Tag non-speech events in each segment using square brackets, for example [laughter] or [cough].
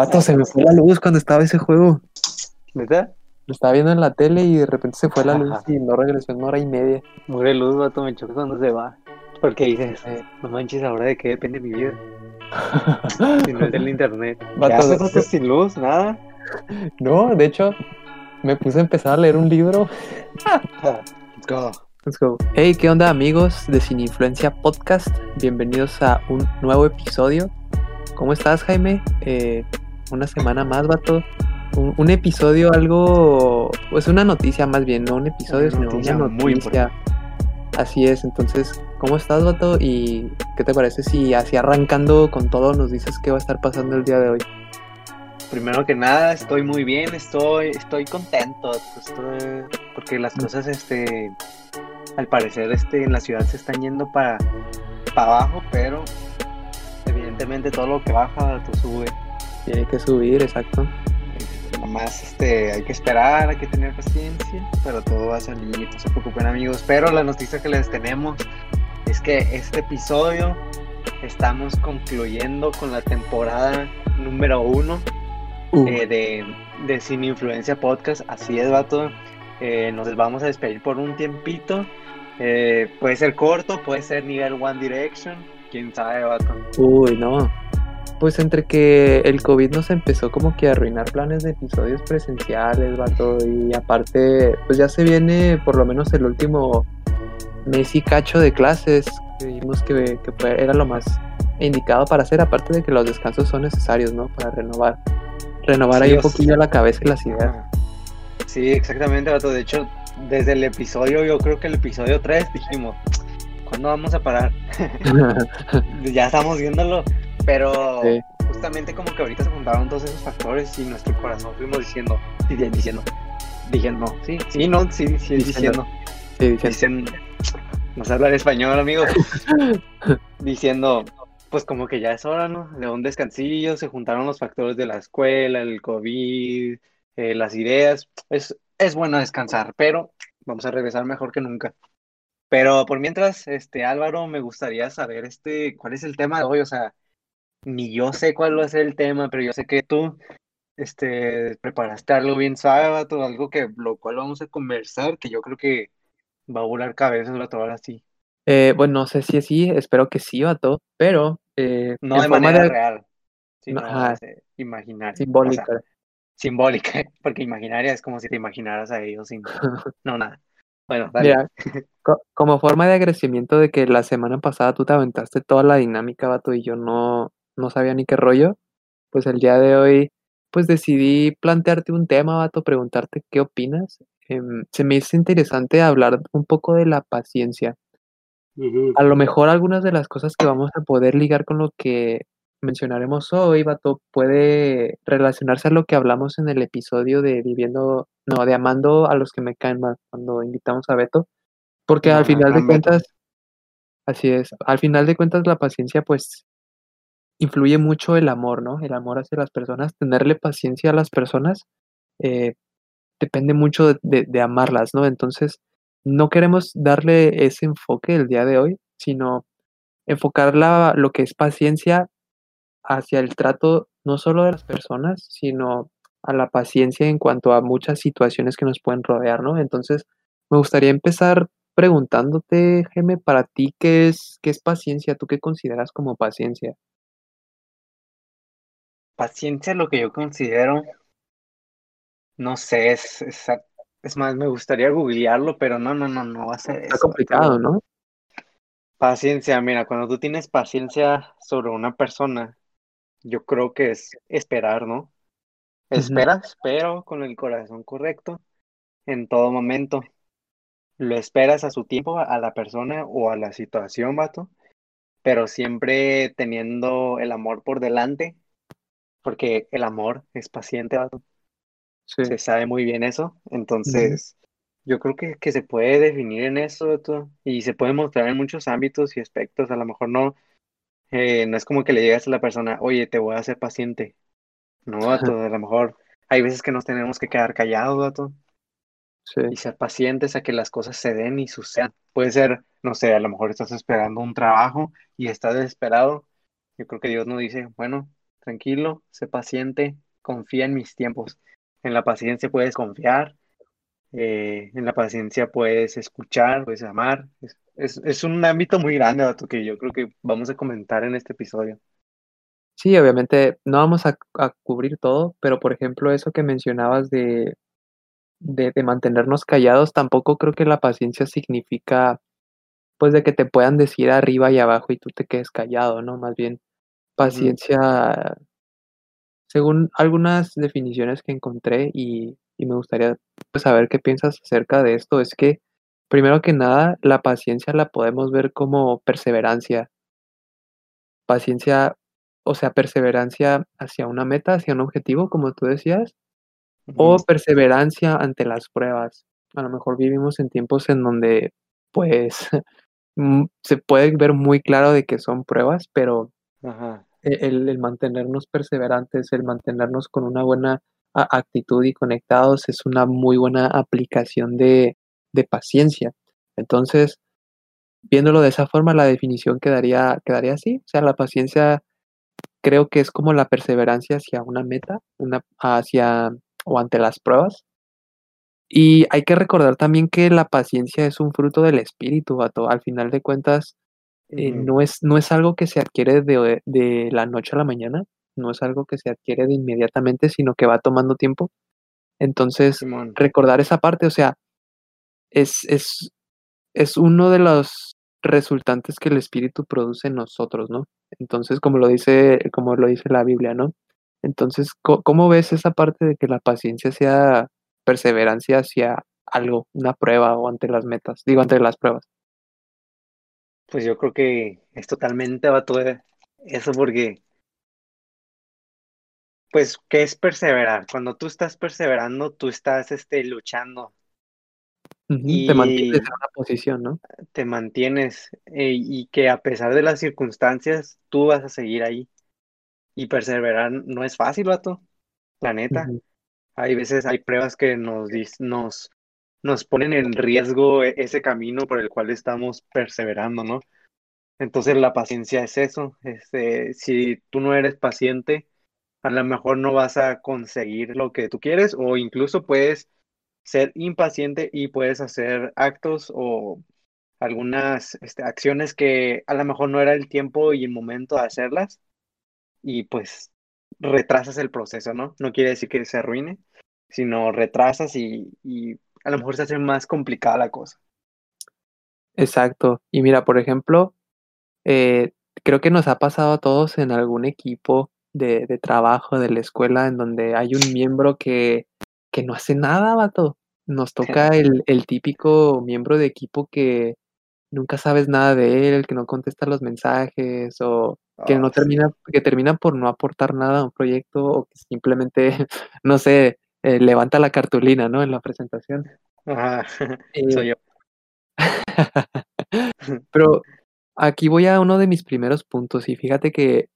Pato, se me fue la luz cuando estaba ese juego. ¿Verdad? Lo estaba viendo en la tele y de repente se fue la luz y no regresó en una hora y media. Muere luz, vato, me choca cuando se va. Porque dices, eh, no manches, ahora de qué depende mi vida. [laughs] si no es del internet. Vato, ¿Qué haces, sin luz? Nada. No, de hecho, me puse a empezar a leer un libro. Let's [laughs] go. Let's go. Hey, ¿qué onda amigos de Sin Influencia Podcast? Bienvenidos a un nuevo episodio. ¿Cómo estás, Jaime? Eh, una semana más, vato. Un, un, episodio algo... Pues una noticia más bien, no un episodio, Una sino noticia una muy noticia. Así es, entonces, ¿cómo estás, vato? ¿Y qué te parece si así arrancando con todo nos dices qué va a estar pasando el día de hoy? Primero que nada, estoy muy bien, estoy, estoy contento, estoy, porque las cosas, este, al parecer, este, en la ciudad se están yendo para, para abajo, pero evidentemente todo lo que baja, tú sube. Tiene que subir, exacto. Nada más, este, hay que esperar, hay que tener paciencia, pero todo va a salir, no se preocupen amigos. Pero la noticia que les tenemos es que este episodio estamos concluyendo con la temporada número uno Uh, eh, de, de Sin Influencia Podcast. Así es, vato. Eh, nos vamos a despedir por un tiempito. Eh, puede ser corto, puede ser nivel One Direction. Quién sabe, vato. Uy, no. Pues entre que el COVID nos empezó como que a arruinar planes de episodios presenciales, vato, y aparte, pues ya se viene por lo menos el último mes y cacho de clases, que vimos que, que fue- era lo más indicado para hacer, aparte de que los descansos son necesarios, ¿no? Para renovar, renovar Sí, ahí un poquillo la cabeza y las ideas. Sí, exactamente, vato. De hecho, desde el episodio, yo creo que el episodio 3 dijimos, ¿cuándo vamos a parar? [laughs] [laughs] ya estamos viéndolo, pero Sí. justamente como que ahorita se juntaron todos esos factores y nuestro corazón fuimos diciendo, sí, diciendo, diciendo, sí, sí, no, sí, sí, Diciendo. diciendo, Sí, dicen, diciendo, no sé hablar español, amigo, [laughs] diciendo, pues como que ya es hora, ¿no? De un descansillo, se juntaron los factores de la escuela, el COVID, eh, las ideas, es, es bueno descansar, pero vamos a regresar mejor que nunca. Pero por mientras, este Álvaro, me gustaría saber este, cuál es el tema de hoy, o sea, ni yo sé cuál va a ser el tema, pero yo sé que tú, este, preparaste algo bien vato, algo que, lo cual vamos a conversar, que yo creo que va a volar cabezas, vato, ahora sí. Eh, bueno, no sé si es sí, espero que sí, vato, pero eh, No de manera de real, sino Ajá. este, imaginaria, o simbólica. sea, simbólica, [laughs] porque imaginaria es como si te imaginaras a ellos sin, [laughs] no, nada. Bueno, dale. Mira, co- como forma de agradecimiento de que la semana pasada tú te aventaste toda la dinámica, vato, y yo no, no sabía ni qué rollo, pues el día de hoy, pues decidí plantearte un tema, vato, preguntarte qué opinas. Em, se me hizo interesante hablar un poco de la paciencia. A lo mejor algunas de las cosas que vamos a poder ligar con lo que mencionaremos hoy, vato, puede relacionarse a lo que hablamos en el episodio de viviendo, no, de amando a los que me caen mal, cuando invitamos a Beto, porque al final de Beto. cuentas, así es, al final de cuentas la paciencia pues influye mucho el amor, ¿no? El amor hacia las personas, tenerle paciencia a las personas eh, depende mucho de, amarlas, ¿no? Entonces, no queremos darle ese enfoque el día de hoy, sino enfocar la- lo que es paciencia hacia el trato no solo de las personas, sino a la paciencia en cuanto a muchas situaciones que nos pueden rodear, ¿no? Entonces, me gustaría empezar preguntándote, Geme, para ti, ¿qué es, qué es paciencia? ¿Tú qué consideras como paciencia? Paciencia, lo que yo considero, no sé, es, es, es más, me gustaría googlearlo, pero no, no, no, no va a ser Está eso. complicado. ¿no? Paciencia, mira, cuando tú tienes paciencia sobre una persona, yo creo que es esperar, ¿no? Esperas, pero con el corazón correcto en todo momento. Lo esperas a su tiempo, a la persona o a la situación, vato, pero siempre teniendo el amor por delante, porque el amor es paciente. Sí. Se sabe muy bien eso. Entonces, yo creo que, que se puede definir en eso, y se puede mostrar en muchos ámbitos y aspectos. A lo mejor no, eh, no es como que le llegas a la persona, oye, te voy a hacer paciente. No, a lo mejor hay veces que nos tenemos que quedar callados. Sí. y ser pacientes a que las cosas se den y sucedan. Puede ser, no sé, a lo mejor estás esperando un trabajo y estás desesperado. Yo creo que Dios nos dice, bueno, tranquilo, sé paciente, confía en mis tiempos. En la paciencia puedes confiar, eh, en la paciencia puedes escuchar, puedes amar. Es, es, un ámbito muy grande, vato, que yo creo que vamos a comentar en este episodio. Sí, obviamente no vamos a, a cubrir todo, pero por ejemplo, eso que mencionabas de, de, de mantenernos callados, tampoco creo que la paciencia significa pues de que te puedan decir arriba y abajo y tú te quedes callado, ¿no? Más bien Paciencia, según algunas definiciones que encontré y, y me gustaría pues, saber qué piensas acerca de esto, es que primero que nada, la paciencia la podemos ver como perseverancia. Paciencia, o sea, perseverancia hacia una meta, hacia un objetivo, como tú decías, o perseverancia ante las pruebas. A lo mejor vivimos en tiempos en donde, pues, [laughs] mm, se puede ver muy claro de que son pruebas, pero Ajá, el el mantenernos perseverantes, el mantenernos con una buena actitud y conectados es una muy buena aplicación de de paciencia. Entonces, viéndolo de esa forma, la definición quedaría quedaría así, o sea, la paciencia creo que es como la perseverancia hacia una meta, una hacia o ante las pruebas. Y hay que recordar también que la paciencia es un fruto del espíritu, vato. Al final de cuentas, eh, no es no es algo que se adquiere de de la noche a la mañana, no es algo que se adquiere de inmediatamente, sino que va tomando tiempo. Entonces, Simón, recordar esa parte, o sea, es es es uno de los resultantes que el espíritu produce en nosotros, ¿no? Entonces, como lo dice como lo dice la Biblia, ¿no? Entonces, ¿có cómo ves esa parte de que la paciencia sea perseverancia hacia algo, una prueba o ante las metas? Digo, ante las pruebas. Pues yo creo que es totalmente vato eso porque, pues, ¿qué es perseverar? Cuando tú estás perseverando, tú estás, este, luchando Ujú, te mantienes y en una posición, ¿no? te mantienes, eh, y que a pesar de las circunstancias, tú vas a seguir ahí. Y perseverar no es fácil, vato, la neta. Hay veces, hay pruebas que nos, nos, nos ponen en riesgo e- ese camino por el cual estamos perseverando, ¿no? Entonces la paciencia es eso. Este, si tú no eres paciente, a lo mejor no vas a conseguir lo que tú quieres o incluso puedes ser impaciente y puedes hacer actos o algunas este, acciones que a lo mejor no era el tiempo y el momento de hacerlas y pues retrasas el proceso, ¿no? No quiere decir que se arruine, sino retrasas y, y a lo mejor se hace más complicada la cosa. Exacto. Y mira, por ejemplo, eh, creo que nos ha pasado a todos en algún equipo de de trabajo, de la escuela, en donde hay un miembro que que no hace nada, vato. Nos toca el el típico miembro de equipo que nunca sabes nada de él, que no contesta los mensajes, o que Oh, no termina que termina por no aportar nada a un proyecto, o que simplemente, [laughs] no sé, eh, levanta la cartulina, ¿no?, en la presentación. Ajá. [laughs] Eh Soy yo. [laughs] Pero aquí voy a uno de mis primeros puntos, y fíjate que,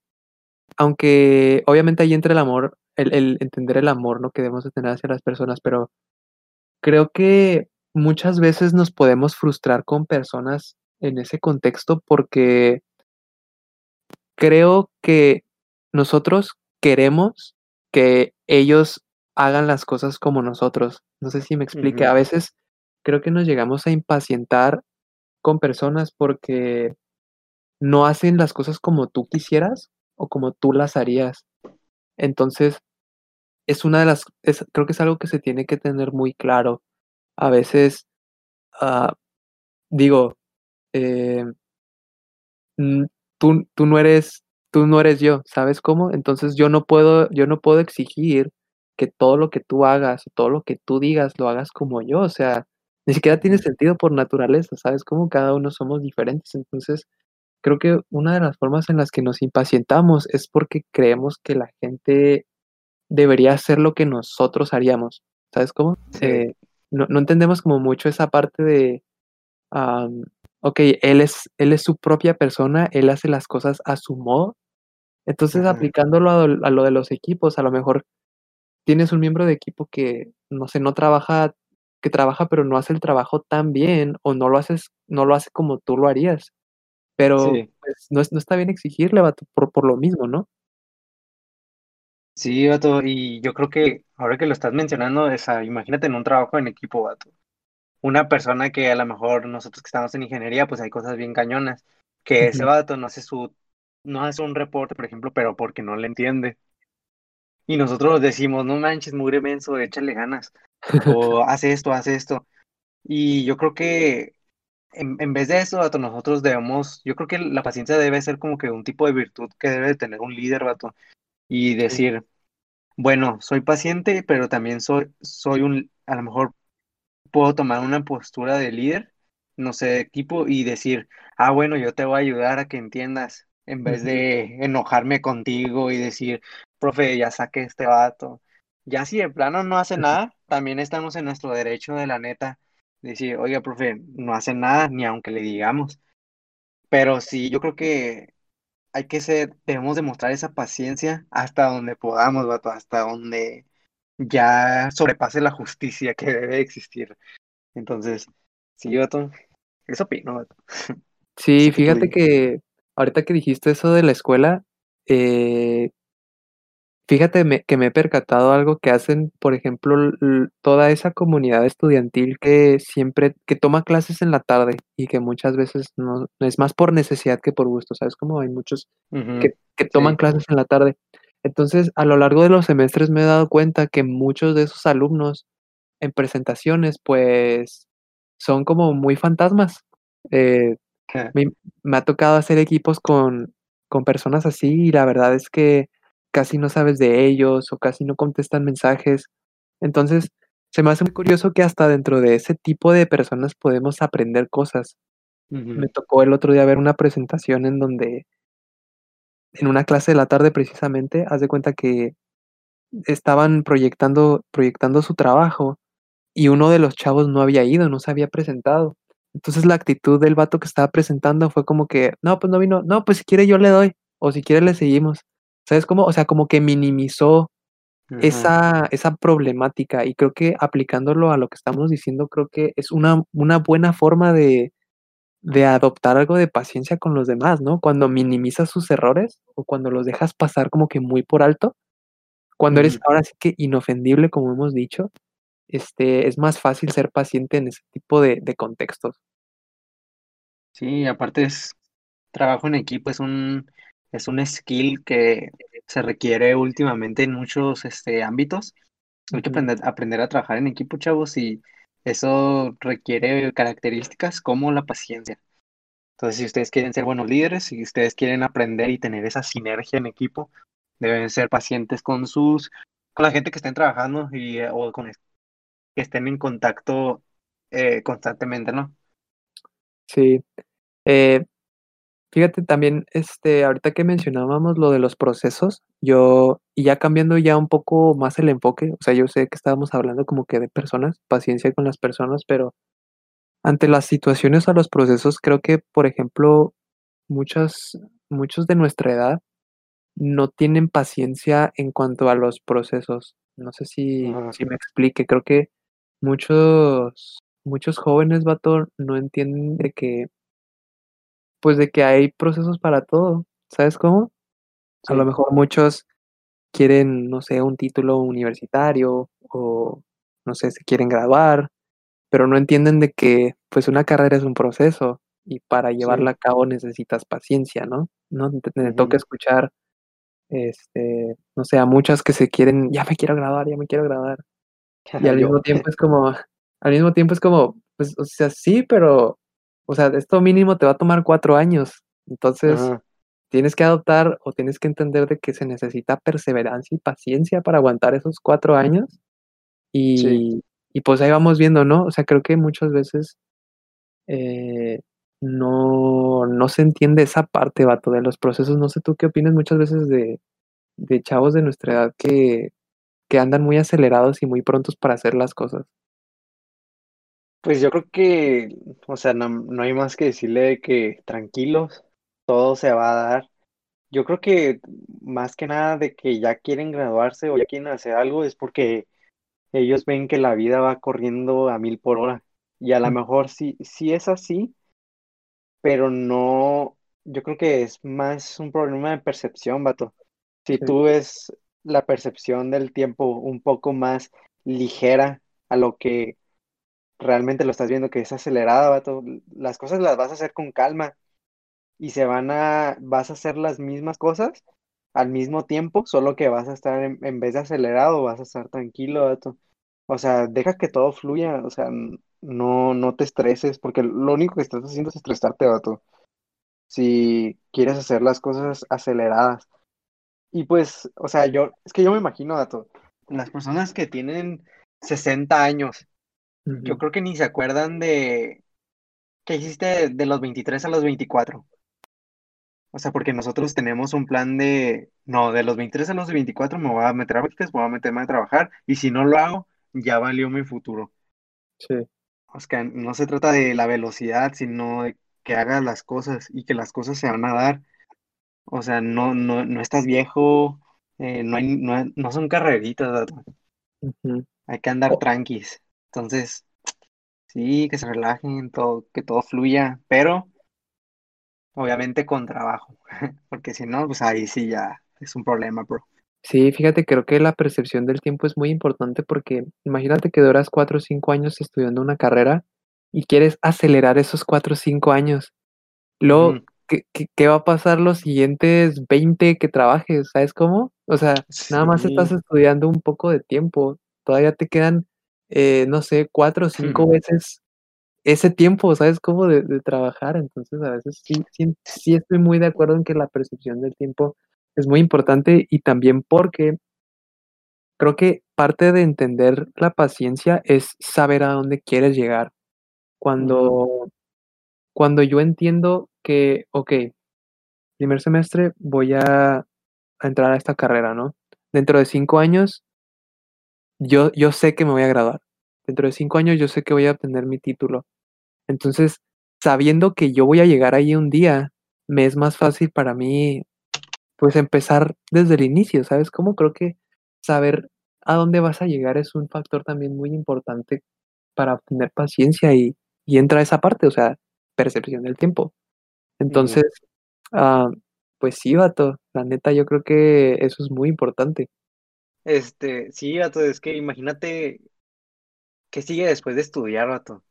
aunque obviamente ahí entra el amor, el el entender el amor, ¿no?, que debemos de tener hacia las personas, pero creo que muchas veces nos podemos frustrar con personas en ese contexto, porque creo que nosotros queremos que ellos hagan las cosas como nosotros. No sé si me explique. A veces creo que nos llegamos a impacientar con personas porque no hacen las cosas como tú quisieras o como tú las harías. Entonces, es una de las es creo que es algo que se tiene que tener muy claro. A veces, ah, digo, eh, tú tú no eres tú no eres yo, ¿sabes cómo? Entonces, yo no puedo yo no puedo exigir que todo lo que tú hagas, o todo lo que tú digas, lo hagas como yo, o sea, ni siquiera tiene sentido por naturaleza, ¿sabes cómo? Cada uno somos diferentes. Entonces, Creo que una de las formas en las que nos impacientamos es porque creemos que la gente debería hacer lo que nosotros haríamos, ¿sabes cómo? Sí. Eh, no no entendemos como mucho esa parte de, am, okey, él es él es su propia persona, él hace las cosas a su modo. Entonces, aplicándolo a a lo de los equipos, a lo mejor tienes un miembro de equipo que, no sé, no trabaja que trabaja, pero no hace el trabajo tan bien, o no lo haces no lo hace como tú lo harías. Pero, Sí. pues, no es no está bien exigirle, vato, por por lo mismo, ¿no? Sí, vato, y yo creo que ahora que lo estás mencionando, esa, imagínate en un trabajo en equipo, vato. Una persona que a lo mejor nosotros que estamos en ingeniería, pues hay cosas bien cañonas, que ese vato no hace su, no hace un reporte, por ejemplo, pero porque no le entiende. Y nosotros decimos, no manches, mugre menso, échale ganas. O [laughs] hace esto, hace esto. Y yo creo que en, en vez de eso, vato, nosotros debemos, yo creo que la paciencia debe ser como que un tipo de virtud que debe de tener un líder, vato. Y Sí, decir, bueno, soy paciente, pero también soy, soy un, a lo mejor puedo tomar una postura de líder, no sé, tipo, y decir, ah, bueno, yo te voy a ayudar a que entiendas, en vez de enojarme contigo y decir, profe, ya saqué este vato. Ya si de plano no hace nada, también estamos en nuestro derecho de la neta, decir, oiga, profe, no hace nada, ni aunque le digamos. Pero sí, yo creo que hay que ser, debemos demostrar esa paciencia hasta donde podamos, vato, hasta donde ya sobrepase la justicia que debe existir. Entonces, sí, vato, eso opino, vato. [laughs] Sí, fíjate que ahorita que dijiste eso de la escuela, eh, fíjate me- que me he percatado algo que hacen, por ejemplo, toda esa comunidad estudiantil que siempre, que toma clases en la tarde y que muchas veces no, es más por necesidad que por gusto, ¿sabes? Como hay muchos que, que toman Sí. clases en la tarde. Entonces, a lo largo de los semestres me he dado cuenta que muchos de esos alumnos en presentaciones, pues, son como muy fantasmas. Eh, me me ha tocado hacer equipos con con personas así, y la verdad es que casi no sabes de ellos, o casi no contestan mensajes. Entonces, se me hace muy curioso que hasta dentro de ese tipo de personas podemos aprender cosas. Me tocó el otro día ver una presentación en donde en una clase de la tarde, precisamente, haz de cuenta que estaban proyectando proyectando su trabajo, y uno de los chavos no había ido, no se había presentado. Entonces, la actitud del vato que estaba presentando fue como que: "No, pues no vino. No, pues si quiere yo le doy, o si quiere le seguimos". ¿Sabes cómo? O sea, como que minimizó esa esa problemática, y creo que aplicándolo a lo que estamos diciendo, creo que es una una buena forma de de adoptar algo de paciencia con los demás, ¿no? Cuando minimizas sus errores, o cuando los dejas pasar como que muy por alto, cuando eres ahora sí que inofendible, como hemos dicho, este, es más fácil ser paciente en ese tipo de de contextos. Sí, aparte es trabajo en equipo, es un, es un skill que se requiere últimamente en muchos este, ámbitos. Hay que aprender, aprender a trabajar en equipo, chavos, y eso requiere características como la paciencia. Entonces, si ustedes quieren ser buenos líderes, si ustedes quieren aprender y tener esa sinergia en equipo, deben ser pacientes con sus, con la gente que estén trabajando y, eh, o con que estén en contacto eh, constantemente, ¿no? Sí, eh, fíjate también, este, ahorita que mencionábamos lo de los procesos, yo y ya cambiando ya un poco más el enfoque, o sea, yo sé que estábamos hablando como que de personas, paciencia con las personas, pero ante las situaciones o los procesos, creo que, por ejemplo, muchas muchos de nuestra edad no tienen paciencia en cuanto a los procesos. No sé si si me explique, creo que muchos muchos jóvenes, vato, no entienden de que Pues, de que hay procesos para todo, ¿sabes cómo? A lo mejor muchos quieren, no sé, un título universitario o, no sé, se quieren graduar, pero no entienden de que, pues, una carrera es un proceso y para llevarla sí. a cabo necesitas paciencia, ¿no? No te toca escuchar, este, no sé, a muchas que se quieren: "Ya me quiero graduar, ya me quiero graduar", y al mismo tiempo es como al mismo tiempo es como, pues, o sea, sí, pero, o sea, esto mínimo te va a tomar 4 años. Entonces Ajá, Tienes que adoptar o tienes que entender de que se necesita perseverancia y paciencia para aguantar esos 4 años, sí. y y pues ahí vamos viendo, ¿no? O sea, creo que muchas veces, eh, no no se entiende esa parte, vato, de los procesos. No sé tú qué opinas muchas veces de de chavos de nuestra edad que que andan muy acelerados y muy prontos para hacer las cosas. Pues yo creo que, o sea, no, no hay más que decirle de que tranquilos, todo se va a dar. Yo creo que más que nada de que ya quieren graduarse o ya quieren hacer algo es porque ellos ven que la vida va corriendo a mil por hora. Y a lo Mm, mejor sí, sí es así, pero no, yo creo que es más un problema de percepción, vato. Si sí, tú ves la percepción del tiempo un poco más ligera a lo que realmente lo estás viendo que es acelerada, vato. Las cosas las vas a hacer con calma y se van a, vas a hacer las mismas cosas al mismo tiempo, solo que vas a estar en, vez de acelerado, vas a estar tranquilo, vato. O sea, deja que todo fluya, o sea, no, no te estreses, porque lo único que estás haciendo es estresarte, vato. Si quieres hacer las cosas aceleradas. Y pues, o sea, yo, es que yo me imagino, vato, las personas que tienen 60 años, yo creo que ni se acuerdan de qué hiciste de los 23 a los 24. O sea, porque nosotros tenemos un plan de, no, de los 23 a los 24 me voy a meter a me voy a meterme a trabajar, y si no lo hago, ya valió mi futuro. Sí, O sea, no se trata de la velocidad, sino de que hagas las cosas y que las cosas se van a dar. O sea, no, no, no estás viejo, eh, no hay, no, hay- no son carreritas, hay que andar O- tranquis. Entonces, sí, que se relajen, todo, que todo fluya, pero obviamente con trabajo, [laughs] porque si no, pues ahí sí ya es un problema, bro. Sí, fíjate, creo que la percepción del tiempo es muy importante porque imagínate que duras 4 o 5 años estudiando una carrera y quieres acelerar esos 4 o 5 años. Luego. ¿Qué, qué, qué va a pasar los siguientes 20 que trabajes? ¿Sabes cómo? O sea, nada más estás estudiando un poco de tiempo. Todavía te quedan, eh, no sé, 4 o 5 veces ese tiempo, ¿sabes cómo? De, de trabajar. Entonces, a veces sí, sí, sí estoy muy de acuerdo en que la percepción del tiempo es muy importante y también porque creo que parte de entender la paciencia es saber a dónde quieres llegar. Cuando, cuando yo entiendo que, ok, primer semestre voy a, entrar a esta carrera, ¿no? Dentro de cinco años, yo, yo sé que me voy a graduar. Dentro de cinco años, yo sé que voy a obtener mi título. Entonces, sabiendo que yo voy a llegar ahí un día, me es más fácil para mí, pues, empezar desde el inicio, ¿sabes cómo? Creo que saber a dónde vas a llegar es un factor también muy importante para tener paciencia y, y entra esa parte, o sea, percepción del tiempo. Entonces, ah, pues sí, vato, la neta, yo creo que eso es muy importante. Este, sí, vato, es que imagínate qué sigue después de estudiar, vato,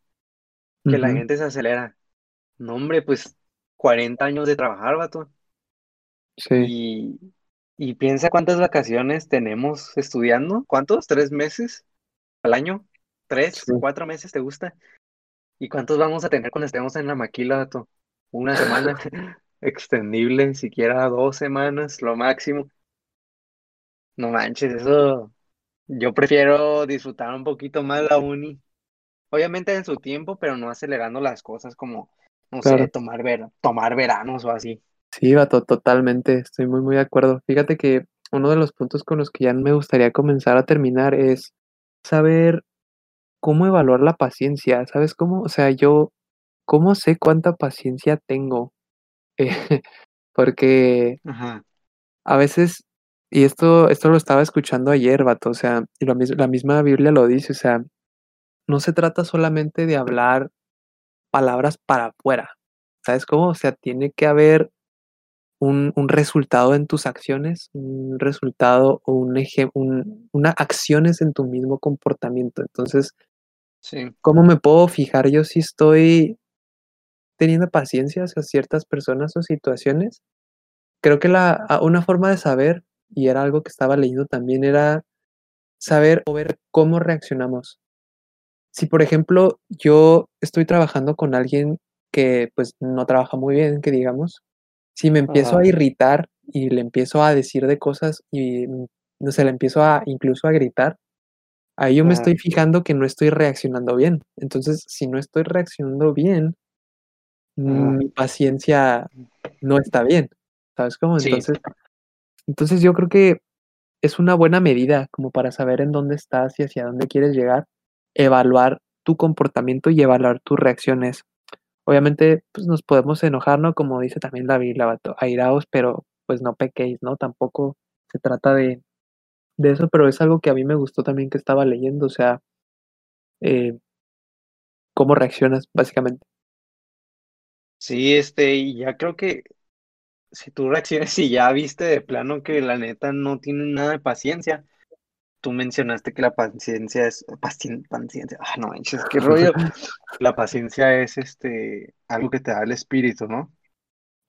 que la gente se acelera. No, hombre, pues 40 años de trabajar, vato. sí, Y, y piensa cuántas vacaciones tenemos estudiando. ¿Cuántos? ¿Tres meses al año? ¿Tres? sí. ¿Cuatro meses te gusta? ¿Y cuántos vamos a tener cuando estemos en la maquila, vato? ¿Una semana? [laughs] Extendible, siquiera dos semanas, lo máximo. No manches, eso. Yo prefiero disfrutar un poquito más la uni. Obviamente en su tiempo, pero no acelerando las cosas como, no sé, tomar ver, tomar veranos o así. Sí, vato, totalmente, estoy muy, muy de acuerdo. Fíjate que uno de los puntos con los que ya me gustaría comenzar a terminar es saber cómo evaluar la paciencia, ¿sabes cómo? O sea, yo, ¿cómo sé cuánta paciencia tengo? [laughs] Eh, porque Ajá, a veces, y esto, esto lo estaba escuchando ayer, vato, o sea, y la misma Biblia lo dice, o sea, no se trata solamente de hablar palabras para afuera, ¿sabes cómo? O sea, tiene que haber un, un resultado en tus acciones, un resultado o un eje, un, una acciones en tu mismo comportamiento. Entonces, sí, ¿cómo me puedo fijar yo si estoy teniendo paciencia hacia ciertas personas o situaciones? Creo que la, una forma de saber, y era algo que estaba leyendo también, era saber o ver cómo reaccionamos. Si, por ejemplo, yo estoy trabajando con alguien que pues no trabaja muy bien, que digamos, si me empiezo a irritar y le empiezo a decir de cosas y, no sé, le empiezo a incluso a gritar, ahí yo me estoy fijando que no estoy reaccionando bien. Entonces, si no estoy reaccionando bien. Mi paciencia no está bien, ¿sabes cómo? Sí, Entonces entonces yo creo que es una buena medida como para saber en dónde estás y hacia dónde quieres llegar, evaluar tu comportamiento y evaluar tus reacciones. Obviamente, pues, nos podemos enojar, ¿no? Como dice también vato, airaos, pero, pues, no pequéis, ¿no? Tampoco se trata de de eso, pero es algo que a mí me gustó también que estaba leyendo, o sea, eh, cómo reaccionas, básicamente. Sí, este, y ya creo que si tú reacciones, [laughs] si ya viste de plano que la neta no tiene nada de paciencia, tú mencionaste que la paciencia es paciencia, paciencia. Ah, no manches, qué rollo. [laughs] La paciencia es este algo que te da el espíritu, ¿no?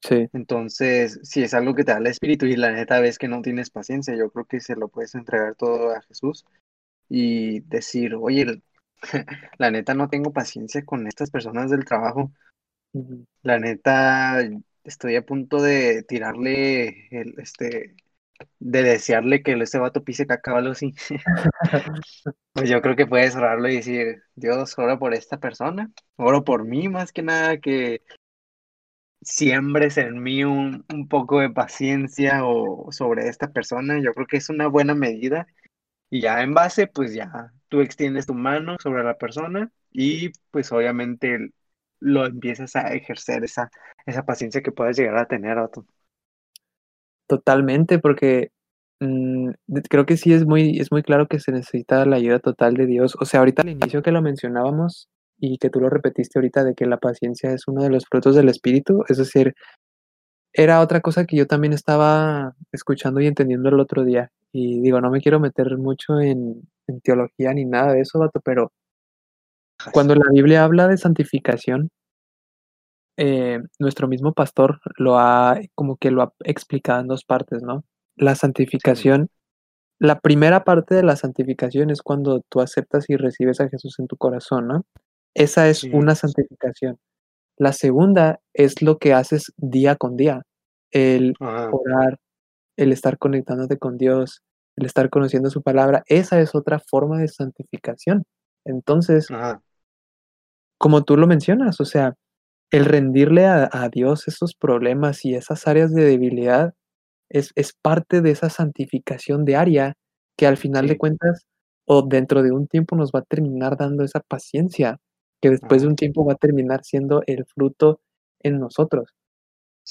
Sí. Entonces, si es algo que te da el espíritu y la neta ves que no tienes paciencia, yo creo que se lo puedes entregar todo a Jesús y decir, oye, [laughs] la neta no tengo paciencia con estas personas del trabajo. La neta, estoy a punto de tirarle el, este, de desearle que ese vato pise caca o algo así. [laughs] pues yo creo que puedes orarlo y decir, Dios, ora por esta persona, oro por mí más que nada, que siembres en mí un, un poco de paciencia o sobre esta persona. Yo creo que es una buena medida. Y ya en base, pues ya tú extiendes tu mano sobre la persona y pues obviamente lo empiezas a ejercer esa, esa paciencia que puedes llegar a tener. Otto. Totalmente, porque mm, creo que sí es muy, es muy claro que se necesita la ayuda total de Dios. O sea, ahorita al inicio que lo mencionábamos y que tú lo repetiste ahorita de que la paciencia es uno de los frutos del Espíritu, es decir, era otra cosa que yo también estaba escuchando y entendiendo el otro día. Y digo, no me quiero meter mucho en, en teología ni nada de eso, vato, pero cuando la Biblia habla de santificación, eh, nuestro mismo pastor lo ha como que lo ha explicado en dos partes, ¿no? La santificación, la primera parte de la santificación es cuando tú aceptas y recibes a Jesús en tu corazón, ¿no? Esa es una santificación. La segunda es lo que haces día con día, el orar, el estar conectándote con Dios, el estar conociendo su palabra. Esa es otra forma de santificación. Entonces, como tú lo mencionas, o sea, el rendirle a, Dios esos problemas y esas áreas de debilidad es, es, parte de esa santificación diaria que al final de cuentas o dentro de un tiempo nos va a terminar dando esa paciencia que después de un tiempo va a terminar siendo el fruto en nosotros.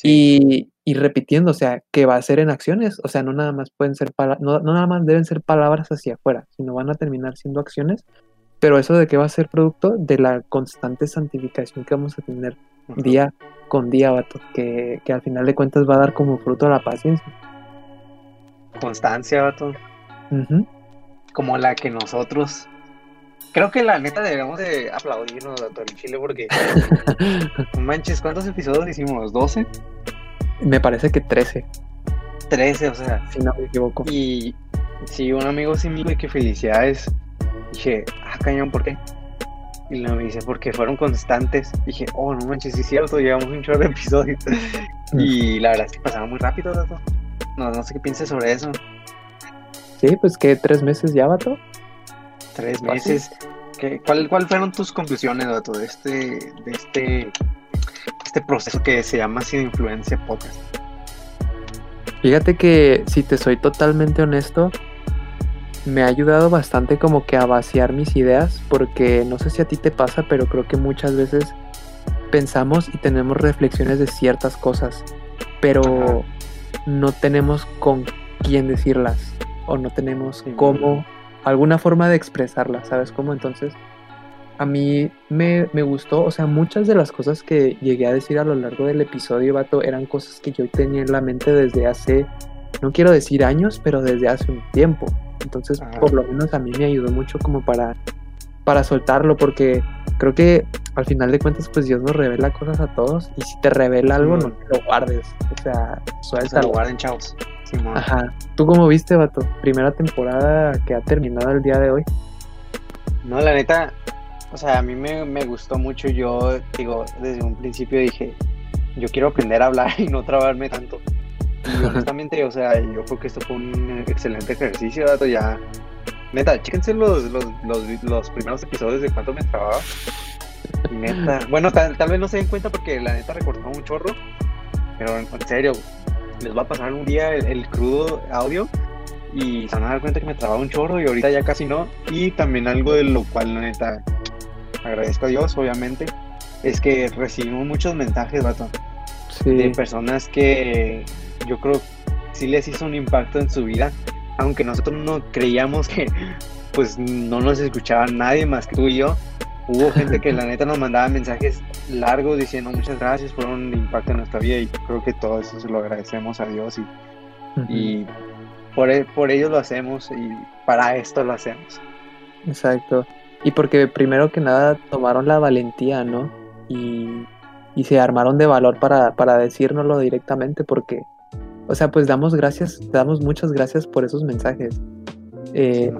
Y, y, repitiendo, o sea, que va a ser en acciones, o sea, no nada más pueden ser no, no nada más deben ser palabras hacia afuera, sino van a terminar siendo acciones pero eso de que va a ser producto de la constante santificación que vamos a tener día con día, vato, que, que, al final de cuentas va a dar como fruto la paciencia. Constancia, vato. Como la que nosotros. Creo que la neta deberíamos de aplaudirnos, vato, en Chile, porque. [laughs] manches, ¿cuántos episodios hicimos? ¿12? Me parece que 13. 13, o sea. Si no me equivoco. Y sí, un amigo sí me dijo que felicidades Dije, ah, cañón, ¿por qué? Y me dice, porque fueron constantes. Dije, oh, no manches, sí es cierto, llevamos un chorro de episodios. y la verdad es que pasaba muy rápido, Dato. No, no sé qué pienses sobre eso. Sí, pues que tres meses ya, Vato. Tres meses. ¿Qué, cuál, ¿Cuál fueron tus conclusiones, Dato, de este, de este, este proceso que se llama Sin Influencia Podcast? Fíjate que, si te soy totalmente honesto, me ha ayudado bastante como que a vaciar mis ideas, porque no sé si a ti te pasa, pero creo que muchas veces pensamos y tenemos reflexiones de ciertas cosas, pero no tenemos con quién decirlas o no tenemos cómo, alguna forma de expresarlas, ¿sabes cómo? Entonces, a mí me, me, gustó, o sea, muchas de las cosas que llegué a decir a lo largo del episodio, vato, eran cosas que yo tenía en la mente desde hace, no quiero decir años, pero desde hace un tiempo. Entonces, por lo menos a mí me ayudó mucho como para, para soltarlo, porque creo que al final de cuentas, pues Dios nos revela cosas a todos, y si te revela algo, no te lo guardes. O sea, suelta. lo guarden, chavos. Ajá. ¿Tú cómo viste, vato? Primera temporada que ha terminado el día de hoy. No, la neta, o sea, a mí me, me gustó mucho. Yo, digo, desde un principio dije, yo quiero aprender a hablar [laughs] y no trabarme tanto. Y honestamente, o sea, yo creo que esto fue un excelente ejercicio, dato ya. Neta, chéquense los, los, los, los primeros episodios de cuánto me trababa. Y neta, bueno, tal, vez no se den cuenta porque la neta recortó un chorro. Pero en, serio, les va a pasar un día el, crudo audio y se van a dar cuenta que me trababa un chorro y ahorita ya casi no. Y también algo de lo cual, la neta, agradezco a Dios, obviamente, es que recibimos muchos mensajes, vato. De personas que yo creo sí les hizo un impacto en su vida, aunque nosotros no creíamos que pues no nos escuchaba nadie más que tú y yo, Hubo gente que la [laughs] neta nos mandaba mensajes largos diciendo muchas gracias, por un impacto en nuestra vida y creo que todo eso se lo agradecemos a Dios y, y por, e, por ellos lo hacemos y para esto lo hacemos. Exacto. Y porque primero que nada tomaron la valentía, ¿no? Y, y se armaron de valor para, para decírnoslo directamente porque, o sea, pues damos gracias, damos muchas gracias por esos mensajes. Eh,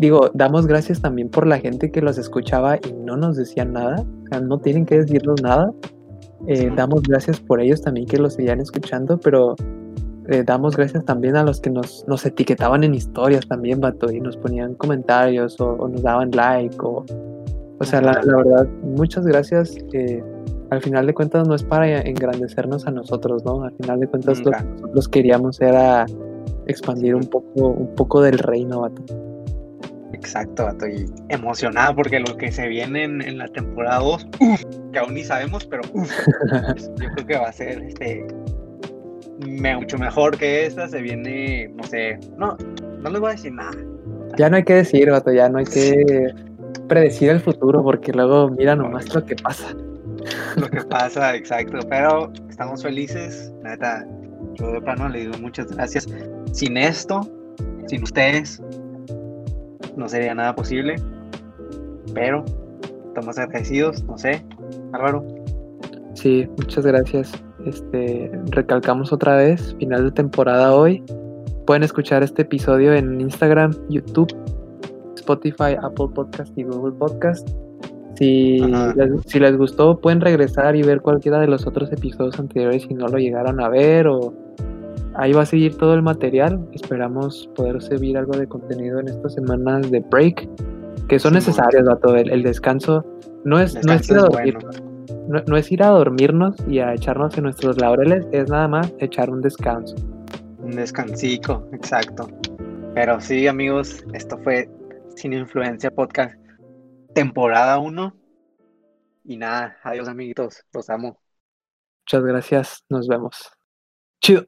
digo, damos gracias también por la gente que los escuchaba y no nos decían nada, o sea, no tienen que decirnos nada. Eh, damos gracias por ellos también que los seguían escuchando, pero eh, damos gracias también a los que nos, nos etiquetaban en historias también, vato, y nos ponían comentarios o, nos daban like, o, o sea, la, verdad, muchas gracias. Al final de cuentas no es para engrandecernos a nosotros, ¿no? Al final de cuentas lo que nosotros queríamos era expandir un poco, un poco del reino, vato. Exacto, estoy emocionado porque lo que se viene en, la temporada 2, que aún ni sabemos, pero [laughs] yo creo que va a ser este mucho mejor que esta. Se viene, no sé, no, no les voy a decir nada. Ya no hay que decir, vato, ya no hay que predecir el futuro porque luego mira nomás lo que pasa. Lo que pasa, exacto, pero estamos felices, neta. Yo de plano le digo muchas gracias. Sin esto, sin ustedes, no sería nada posible. Pero estamos agradecidos, no sé, Álvaro. Sí, muchas gracias. Este, recalcamos otra vez, final de temporada hoy. Pueden escuchar este episodio en Instagram, YouTube, Spotify, Apple Podcast y Google Podcast. Si les, si les gustó, pueden regresar y ver cualquiera de los otros episodios anteriores si no lo llegaron a ver o ahí va a seguir todo el material. Esperamos poder servir algo de contenido en estas semanas de break, que son necesarias, todo El, descanso no es, no es ir a dormir, no, es ir a dormirnos y a echarnos en nuestros laureles, es nada más echar un descanso. Un descansico, exacto. Pero sí, amigos, esto fue Sin Influencia Podcast, temporada 1. Y nada, adiós amiguitos, los amo. Muchas gracias, nos vemos. Chido.